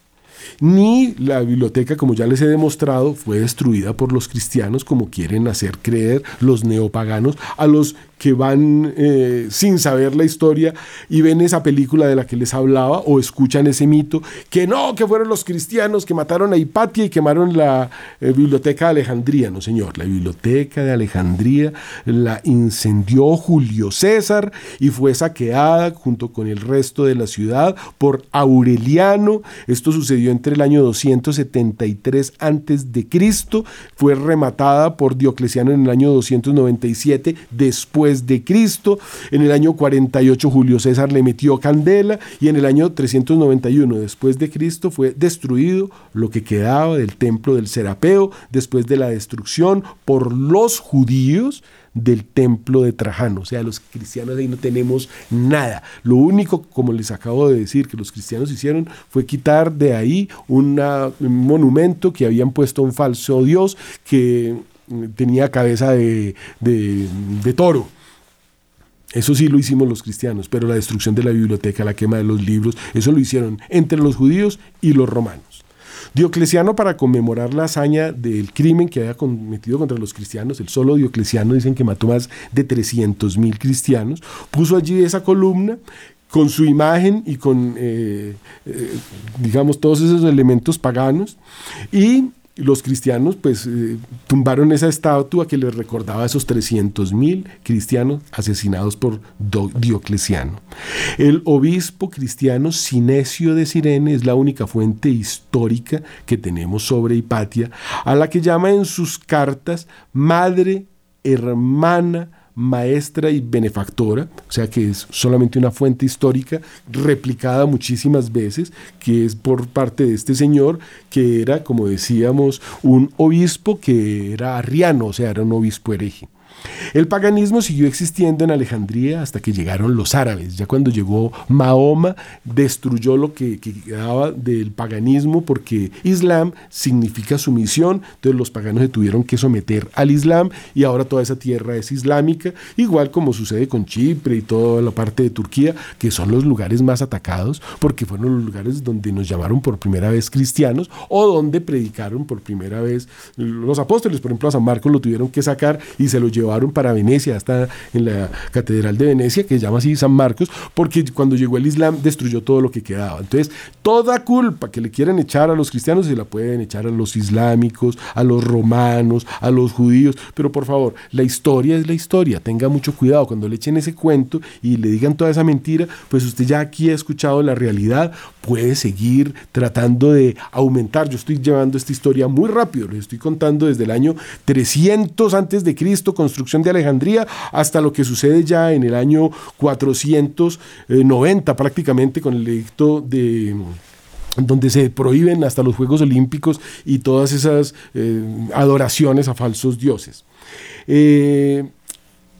A: ni la biblioteca, como ya les he demostrado, fue destruida por los cristianos, como quieren hacer creer los neopaganos, a los que van eh, sin saber la historia y ven esa película de la que les hablaba o escuchan ese mito, que no, que fueron los cristianos que mataron a Hipatia y quemaron la eh, biblioteca de Alejandría. No, señor, la biblioteca de Alejandría la incendió Julio César y fue saqueada junto con el resto de la ciudad por Aureliano. Esto sucedió entre el año 273 antes de Cristo, fue rematada por Diocleciano en el año 297 después de Cristo. En el año 48 Julio César le metió candela y en el año 391 después de Cristo fue destruido lo que quedaba del templo del Serapeo después de la destrucción por los judíos del templo de Trajano. O sea, los cristianos ahí no tenemos nada. Lo único, como les acabo de decir, que los cristianos hicieron fue quitar de ahí un monumento que habían puesto un falso dios que mm, tenía cabeza de, de toro. Eso sí lo hicimos los cristianos, pero la destrucción de la biblioteca, la quema de los libros, eso lo hicieron entre los judíos y los romanos. Diocleciano, para conmemorar la hazaña del crimen que había cometido contra los cristianos, el solo Diocleciano dicen que mató más de 300 mil cristianos, puso allí esa columna con su imagen y con, eh, eh, digamos, todos esos elementos paganos y los cristianos pues eh, tumbaron esa estatua que les recordaba a esos 300.000 cristianos asesinados por Diocleciano. El obispo cristiano Sinesio de Sirene es la única fuente histórica que tenemos sobre Hipatia, a la que llama en sus cartas madre, hermana, maestra y benefactora, o sea que es solamente una fuente histórica replicada muchísimas veces, que es por parte de este señor, que era, como decíamos, un obispo que era arriano, o sea, era un obispo hereje. El paganismo siguió existiendo en Alejandría hasta que llegaron los árabes. Ya cuando llegó Mahoma, destruyó lo que, quedaba del paganismo porque Islam significa sumisión. Entonces los paganos se tuvieron que someter al Islam y ahora toda esa tierra es islámica, igual como sucede con Chipre y toda la parte de Turquía, que son los lugares más atacados porque fueron los lugares donde nos llamaron por primera vez cristianos o donde predicaron por primera vez los apóstoles. Por ejemplo, a San Marcos lo tuvieron que sacar y se lo llevaron para Venecia, hasta en la Catedral de Venecia, que se llama así San Marcos, porque cuando llegó el Islam destruyó todo lo que quedaba. Entonces, toda culpa que le quieran echar a los cristianos se la pueden echar a los islámicos, a los romanos, a los judíos, pero por favor, la historia es la historia, tenga mucho cuidado. Cuando le echen ese cuento y le digan toda esa mentira, pues usted ya aquí ha escuchado la realidad, puede seguir tratando de aumentar. Yo estoy llevando esta historia muy rápido, les estoy contando desde el año 300 antes de Cristo, de Alejandría hasta lo que sucede ya en el año 490 prácticamente con el edicto de donde se prohíben hasta los Juegos Olímpicos y todas esas eh, adoraciones a falsos dioses. Eh,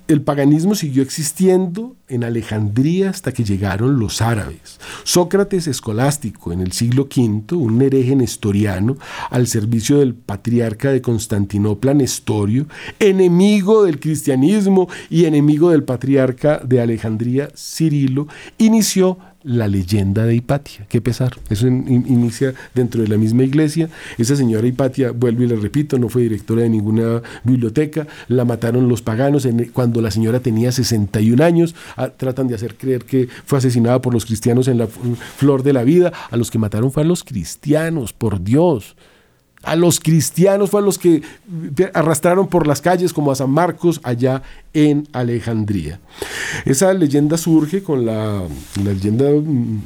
A: el paganismo siguió existiendo en Alejandría hasta que llegaron los árabes. Sócrates escolástico en el siglo V, un hereje nestoriano al servicio del patriarca de Constantinopla Nestorio, enemigo del cristianismo y enemigo del patriarca de Alejandría Cirilo, inició la leyenda de Hipatia. Qué pesar. Eso inicia dentro de la misma iglesia. Esa señora Hipatia, vuelvo y le repito, no fue directora de ninguna biblioteca. La mataron los paganos cuando la señora tenía 61 años. Ah, tratan de hacer creer que fue asesinada por los cristianos en la flor de la vida. A los que mataron fueron los cristianos, por Dios a los cristianos, fue a los que arrastraron por las calles como a San Marcos allá en Alejandría. Esa leyenda surge con la, leyenda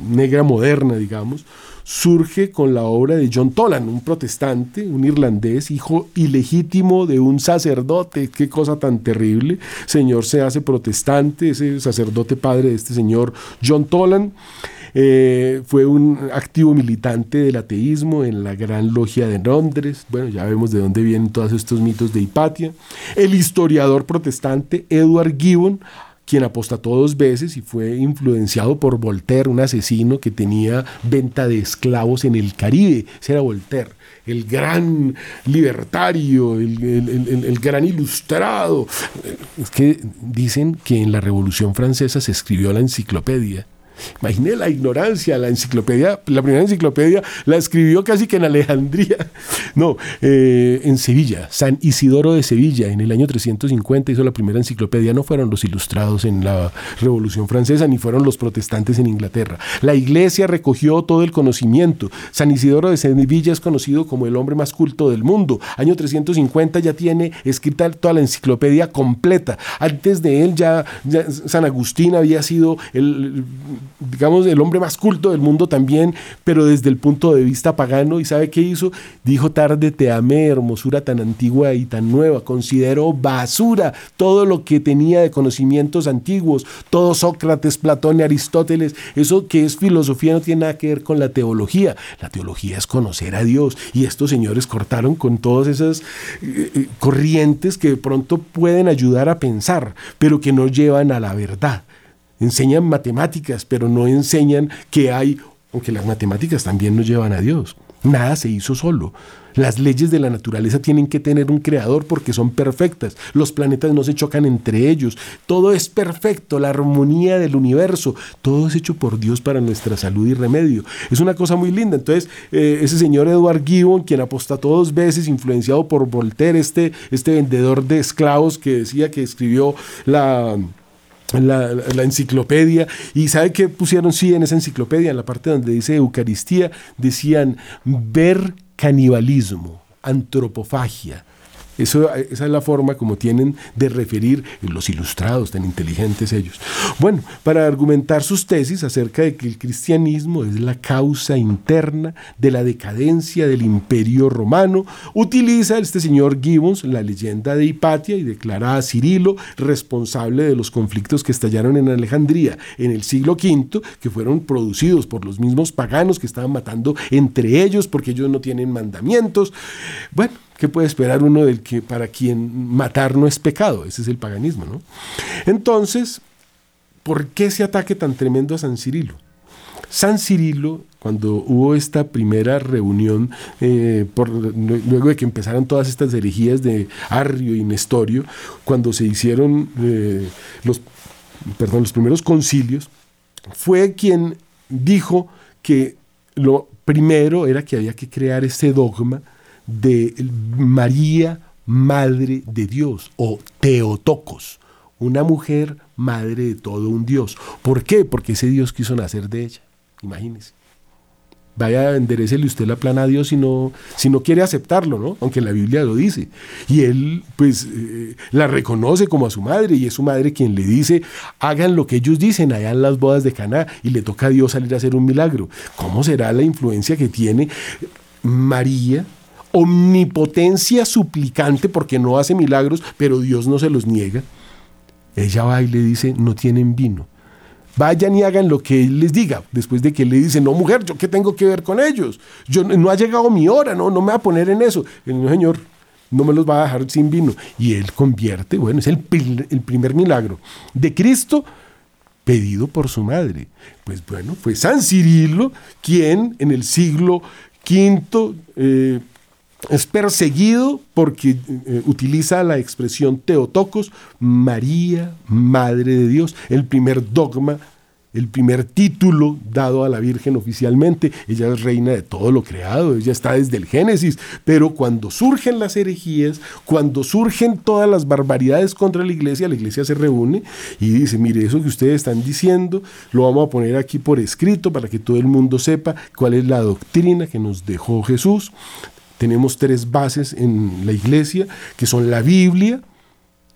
A: negra moderna, digamos, surge con la obra de John Tolan, un protestante, un irlandés, hijo ilegítimo de un sacerdote. Qué cosa tan terrible. Señor se hace protestante, ese sacerdote padre de este señor John Tolan. Eh, fue un activo militante del ateísmo en la Gran Logia de Londres. Bueno, ya vemos de dónde vienen todos estos mitos de Hipatia. El historiador protestante Edward Gibbon quien apostató dos veces y fue influenciado por Voltaire, un asesino que tenía venta de esclavos en el Caribe. Ese era Voltaire, el gran libertario, el, el, gran ilustrado. Es que dicen que en la Revolución Francesa se escribió la enciclopedia Imaginé la ignorancia, la enciclopedia, la primera enciclopedia la escribió casi que en Alejandría, no, eh, en Sevilla, San Isidoro de Sevilla, en el año 350 hizo la primera enciclopedia, no fueron los ilustrados en la Revolución Francesa, ni fueron los protestantes en Inglaterra. La iglesia recogió todo el conocimiento. San Isidoro de Sevilla es conocido como el hombre más culto del mundo. Año 350 ya tiene escrita toda la enciclopedia completa. Antes de él ya, ya San Agustín había sido el digamos, el hombre más culto del mundo también, pero desde el punto de vista pagano. ¿Y sabe qué hizo? Dijo, tarde te amé, hermosura tan antigua y tan nueva. Considero basura todo lo que tenía de conocimientos antiguos, todo Sócrates, Platón y Aristóteles. Eso que es filosofía no tiene nada que ver con la teología. La teología es conocer a Dios. Y estos señores cortaron con todas esas eh, eh, corrientes que de pronto pueden ayudar a pensar, pero que no llevan a la verdad enseñan matemáticas, pero no enseñan que hay, aunque las matemáticas también nos llevan a Dios. Nada se hizo solo. Las leyes de la naturaleza tienen que tener un creador porque son perfectas. Los planetas no se chocan entre ellos. Todo es perfecto, la armonía del universo. Todo es hecho por Dios para nuestra salud y remedio. Es una cosa muy linda. Entonces, eh, ese señor Edward Gibbon, quien apostató dos veces, influenciado por Voltaire, este, este vendedor de esclavos que decía que escribió la la, la, enciclopedia. ¿Y sabe qué pusieron? Sí, en esa enciclopedia, en la parte donde dice Eucaristía, decían ver canibalismo, antropofagia, esa es la forma como tienen de referir los ilustrados, tan inteligentes ellos. Bueno, para argumentar sus tesis acerca de que el cristianismo es la causa interna de la decadencia del imperio romano, utiliza este señor Gibbons la leyenda de Hipatia y declara a Cirilo responsable de los conflictos que estallaron en Alejandría en el siglo V, que fueron producidos por los mismos paganos que estaban matando entre ellos porque ellos no tienen mandamientos. Bueno, ¿Qué puede esperar uno del que para quien matar no es pecado? Ese es el paganismo, ¿no? Entonces, ¿por qué ese ataque tan tremendo a San Cirilo? San Cirilo, cuando hubo esta primera reunión, eh, luego de que empezaron todas estas herejías de Arrio y Nestorio, cuando se hicieron eh, los, perdón, los primeros concilios, fue quien dijo que lo primero era que había que crear ese dogma de María, Madre de Dios, o Teotocos, una mujer madre de todo un Dios. ¿Por qué? Porque ese Dios quiso nacer de ella. Imagínese. Vaya, enderecele usted la plana a Dios si no, si no quiere aceptarlo, ¿no? Aunque la Biblia lo dice. Y él, pues, eh, la reconoce como a su madre y es su madre quien le dice, hagan lo que ellos dicen allá en las bodas de Caná y le toca a Dios salir a hacer un milagro. ¿Cómo será la influencia que tiene María omnipotencia suplicante porque no hace milagros, pero Dios no se los niega. Ella va y le dice, no tienen vino. Vayan y hagan lo que él les diga. Después de que le dice, no mujer, ¿yo qué tengo que ver con ellos? Yo no ha llegado mi hora, no, no me va a poner en eso. El Señor no me los va a dejar sin vino. Y él convierte, bueno, es el, el primer milagro de Cristo pedido por su madre. Pues bueno, fue San Cirilo quien en el siglo V es perseguido porque eh, utiliza la expresión Teotocos, María, Madre de Dios, el primer dogma, el primer título dado a la Virgen oficialmente. Ella es reina de todo lo creado, ella está desde el Génesis, pero cuando surgen las herejías, cuando surgen todas las barbaridades contra la iglesia, la iglesia se reúne y dice, mire, eso que ustedes están diciendo, lo vamos a poner aquí por escrito para que todo el mundo sepa cuál es la doctrina que nos dejó Jesús tenemos tres bases en la iglesia, que son la Biblia,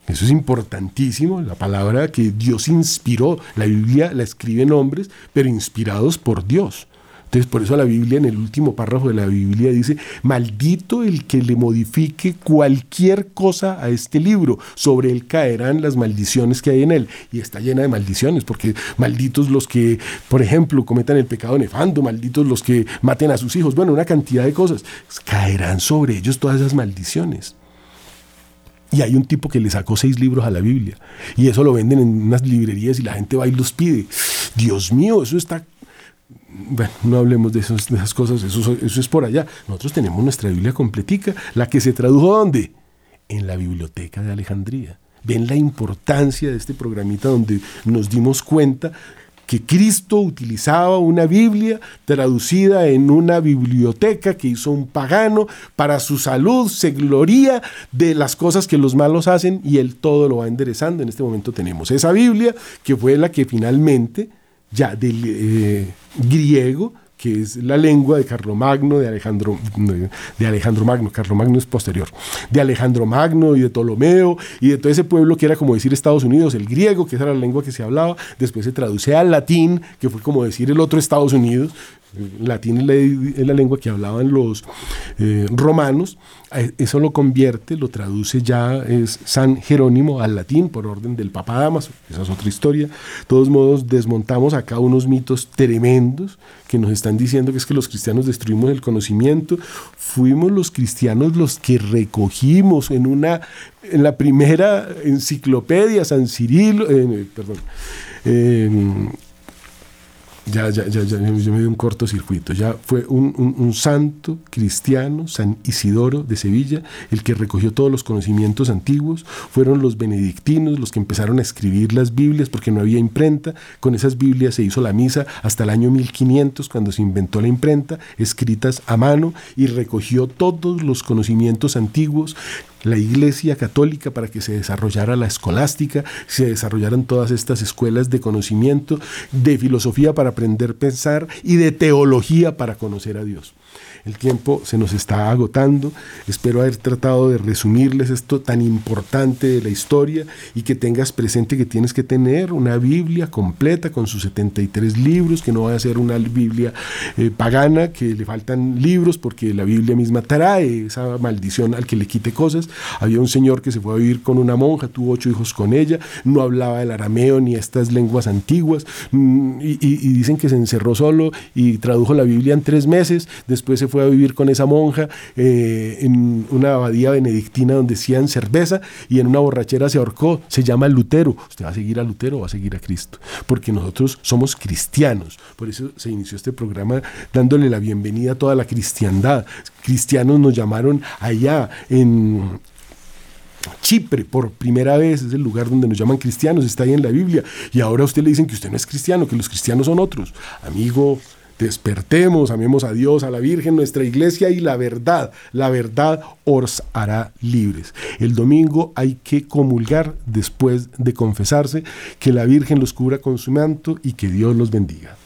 A: eso es importantísimo, la palabra que Dios inspiró. La Biblia la escriben hombres, pero inspirados por Dios. Entonces, por eso la Biblia, en el último párrafo de la Biblia, dice, maldito el que le modifique cualquier cosa a este libro, sobre él caerán las maldiciones que hay en él. Y está llena de maldiciones, porque malditos los que, por ejemplo, cometan el pecado nefando, malditos los que maten a sus hijos, bueno, una cantidad de cosas. Caerán sobre ellos todas esas maldiciones. Y hay un tipo que le sacó seis libros a la Biblia. Y eso lo venden en unas librerías y la gente va y los pide. Dios mío, eso está bueno, no hablemos de, esas cosas, eso, eso, es por allá. Nosotros tenemos nuestra Biblia completica, la que se tradujo ¿dónde? En la biblioteca de Alejandría. Ven la importancia de este programita donde nos dimos cuenta que Cristo utilizaba una Biblia traducida en una biblioteca que hizo un pagano para su salud, se gloría de las cosas que los malos hacen y él todo lo va enderezando. En este momento tenemos esa Biblia que fue la que finalmente ya del eh, griego que es la lengua de Carlomagno, de Alejandro, de Alejandro Magno, Carlomagno es posterior, de Alejandro Magno y de Ptolomeo y de todo ese pueblo que era como decir Estados Unidos, el griego, que esa era la lengua que se hablaba, después se traduce al latín, que fue como decir el otro Estados Unidos, latín es la, lengua que hablaban los eh, romanos, eso lo convierte, lo traduce ya San Jerónimo al latín por orden del Papa Damaso, esa es otra historia. De todos modos, desmontamos acá unos mitos tremendos que nos están diciendo que es que los cristianos destruimos el conocimiento. Fuimos los cristianos los que recogimos en una, en la primera enciclopedia, San Cirilo, eh, perdón, ya, ya, ya, ya, yo me di un cortocircuito. Ya fue un, un, santo cristiano, San Isidoro de Sevilla, el que recogió todos los conocimientos antiguos. Fueron los benedictinos los que empezaron a escribir las Biblias porque no había imprenta. Con esas Biblias se hizo la misa hasta el año 1500, cuando se inventó la imprenta, escritas a mano, y recogió todos los conocimientos antiguos la Iglesia Católica para que se desarrollara la escolástica, se desarrollaran todas estas escuelas de conocimiento, de filosofía para aprender a pensar y de teología para conocer a Dios. El tiempo se nos está agotando. Espero haber tratado de resumirles esto tan importante de la historia y que tengas presente que tienes que tener una Biblia completa con sus 73 libros, que no va a ser una Biblia eh, pagana, que le faltan libros porque la Biblia misma trae esa maldición al que le quite cosas. Había un señor que se fue a vivir con una monja, tuvo ocho hijos con ella, no hablaba el arameo ni estas lenguas antiguas mm, y, y dicen que se encerró solo y tradujo la Biblia en tres meses, después se fue a vivir con esa monja eh, en una abadía benedictina donde hacían cerveza y en una borrachera se ahorcó. Se llama Lutero. ¿Usted va a seguir a Lutero o va a seguir a Cristo? Porque nosotros somos cristianos. Por eso se inició este programa dándole la bienvenida a toda la cristiandad. Cristianos nos llamaron allá en, Chipre, por primera vez, es el lugar donde nos llaman cristianos, está ahí en la Biblia. Y ahora a usted le dicen que usted no es cristiano, que los cristianos son otros. Amigo, Despertemos, amemos a Dios, a la Virgen, nuestra iglesia y la verdad. La verdad os hará libres. El domingo hay que comulgar después de confesarse, que la Virgen los cubra con su manto y que Dios los bendiga.